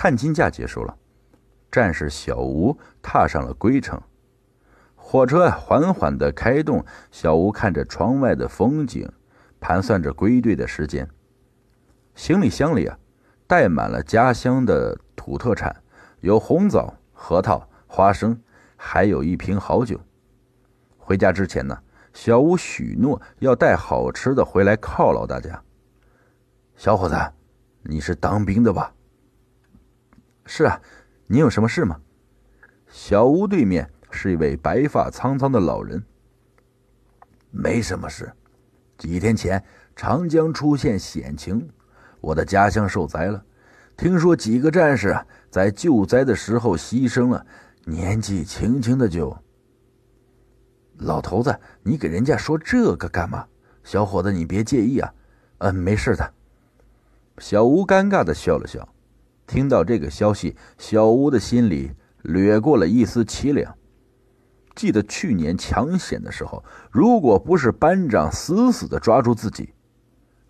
探亲假结束了，战士小吴踏上了归程。火车缓缓的开动，小吴看着窗外的风景，盘算着归队的时间。行李箱里啊，带满了家乡的土特产，有红枣、核桃、花生，还有一瓶好酒。回家之前呢，小吴许诺要带好吃的回来犒劳大家。小伙子，你是当兵的吧？是啊，你有什么事吗？小吴对面。是一位白发苍苍的老人。没什么事，几天前长江出现险情，我的家乡受灾了。听说几个战士在救灾的时候牺牲了，年纪轻轻的就……老头子，你给人家说这个干嘛？小伙子，你别介意啊。嗯，没事的。小吴尴尬的笑了笑。听到这个消息，小吴的心里掠过了一丝凄凉。记得去年抢险的时候，如果不是班长死死的抓住自己，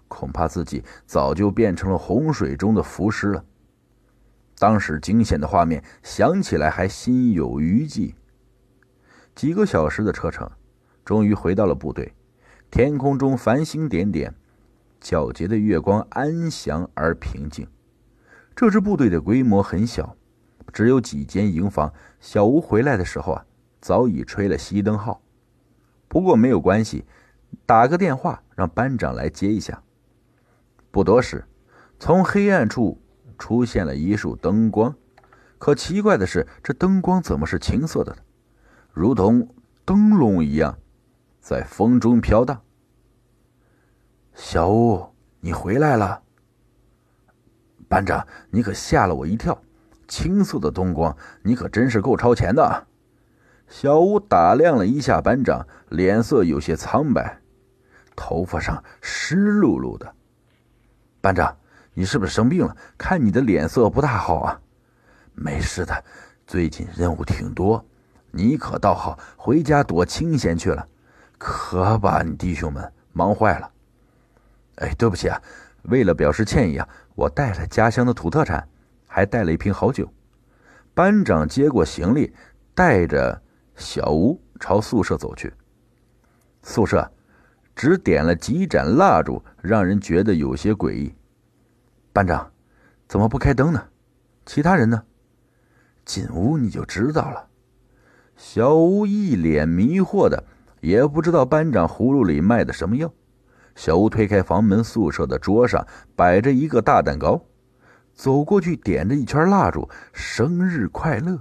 恐怕自己早就变成了洪水中的浮尸了。当时惊险的画面想起来还心有余悸。几个小时的车程，终于回到了部队。天空中繁星点点，皎洁的月光安详而平静。这支部队的规模很小，只有几间营房。小吴回来的时候啊。早已吹了熄灯号，不过没有关系，打个电话让班长来接一下。不多时，从黑暗处出现了一束灯光，可奇怪的是，这灯光怎么是青色的，如同灯笼一样，在风中飘荡。小吴，你回来了。班长，你可吓了我一跳，青色的灯光，你可真是够超前的。小吴打量了一下班长，脸色有些苍白，头发上湿漉漉的。班长，你是不是生病了？看你的脸色不大好啊。没事的，最近任务挺多。你可倒好，回家躲清闲去了，可把你弟兄们忙坏了。哎，对不起啊，为了表示歉意啊，我带了家乡的土特产，还带了一瓶好酒。班长接过行李，带着。小吴朝宿舍走去。宿舍只点了几盏蜡烛，让人觉得有些诡异。班长，怎么不开灯呢？其他人呢？进屋你就知道了。小吴一脸迷惑的，也不知道班长葫芦里卖的什么药。小吴推开房门，宿舍的桌上摆着一个大蛋糕，走过去点着一圈蜡烛，生日快乐。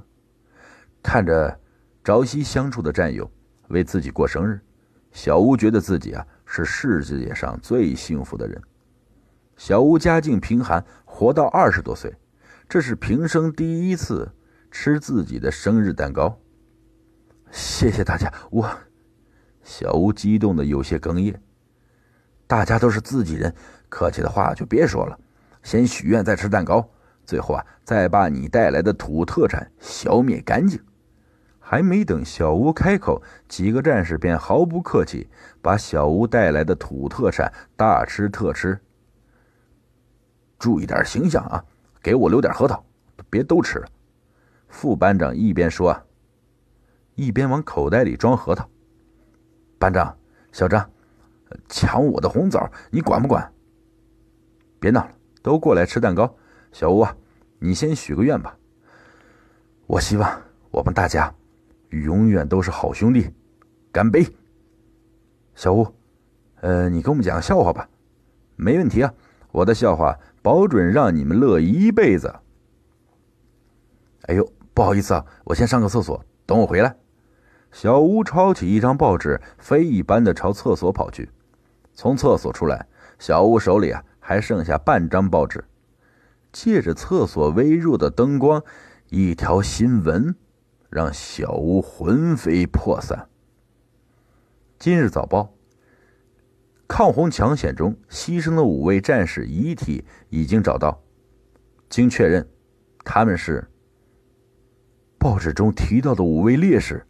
看着。朝夕相处的战友为自己过生日，小吴觉得自己啊是世界上最幸福的人。小吴家境贫寒，活到二十多岁，这是平生第一次吃自己的生日蛋糕。谢谢大家，我小吴激动的有些哽咽。大家都是自己人，客气的话就别说了。先许愿，再吃蛋糕，最后啊再把你带来的土特产消灭干净。还没等小吴开口，几个战士便毫不客气把小吴带来的土特产大吃特吃。注意点形象啊，给我留点核桃，别都吃了。副班长一边说，一边往口袋里装核桃。班长，小张，抢我的红枣，你管不管？别闹了，都过来吃蛋糕。小吴啊，你先许个愿吧。我希望我们大家。永远都是好兄弟，干杯！小吴，呃，你给我们讲个笑话吧。没问题啊，我的笑话保准让你们乐一辈子。哎呦，不好意思啊，我先上个厕所，等我回来。小吴抄起一张报纸，飞一般的朝厕所跑去。从厕所出来，小吴手里啊还剩下半张报纸。借着厕所微弱的灯光，一条新闻。让小吴魂飞魄散。今日早报：抗洪抢险中牺牲的五位战士遗体已经找到，经确认，他们是报纸中提到的五位烈士，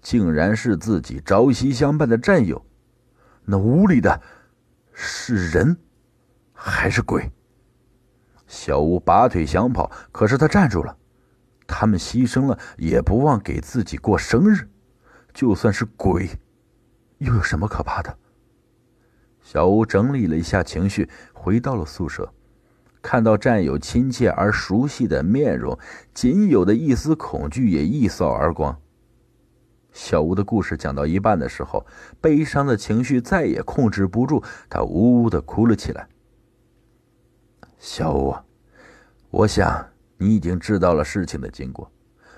竟然是自己朝夕相伴的战友。那屋里的是人还是鬼？小吴拔腿想跑，可是他站住了。他们牺牲了，也不忘给自己过生日。就算是鬼，又有什么可怕的？小吴整理了一下情绪，回到了宿舍，看到战友亲切而熟悉的面容，仅有的一丝恐惧也一扫而光。小吴的故事讲到一半的时候，悲伤的情绪再也控制不住，他呜呜的哭了起来。小吴，我想你已经知道了事情的经过，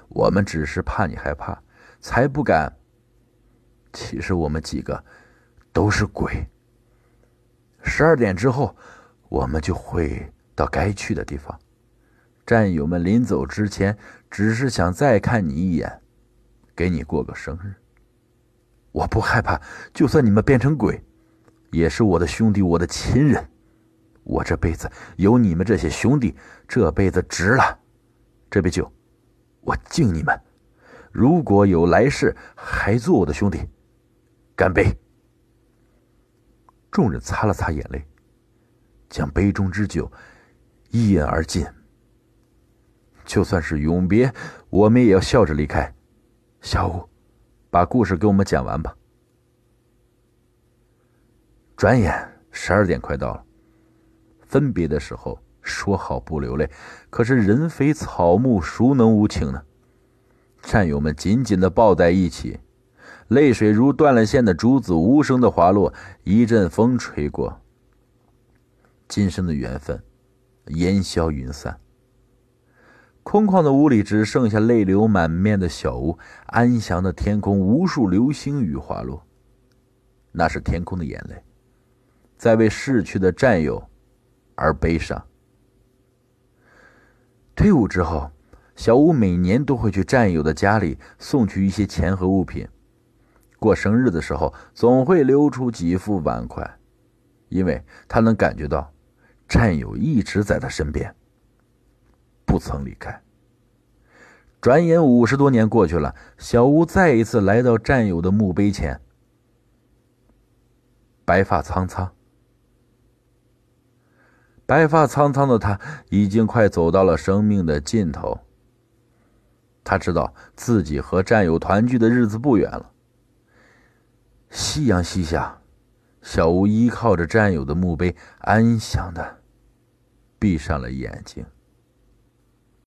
我们只是怕你害怕，才不敢。其实我们几个都是鬼。十二点之后，我们就会到该去的地方。战友们临走之前，只是想再看你一眼，给你过个生日。我不害怕，就算你们变成鬼，也是我的兄弟，我的亲人。我这辈子有你们这些兄弟，这辈子值了。这杯酒，我敬你们。如果有来世，还做我的兄弟，干杯！众人擦了擦眼泪，将杯中之酒一饮而尽。就算是永别，我们也要笑着离开。小五，把故事给我们讲完吧。转眼十二点快到了。分别的时候说好不流泪，可是人非草木，孰能无情呢？战友们紧紧的抱在一起，泪水如断了线的珠子，无声的滑落。一阵风吹过，今生的缘分烟消云散。空旷的屋里只剩下泪流满面的小屋。安详的天空，无数流星雨滑落，那是天空的眼泪，在为逝去的战友。而悲伤。退伍之后，小吴每年都会去战友的家里送去一些钱和物品。过生日的时候，总会留出几副碗筷，因为他能感觉到战友一直在他身边，不曾离开。转眼五十多年过去了，小吴再一次来到战友的墓碑前，白发苍苍。白发苍苍的他，已经快走到了生命的尽头。他知道自己和战友团聚的日子不远了。夕阳西下，小吴依靠着战友的墓碑，安详的闭上了眼睛。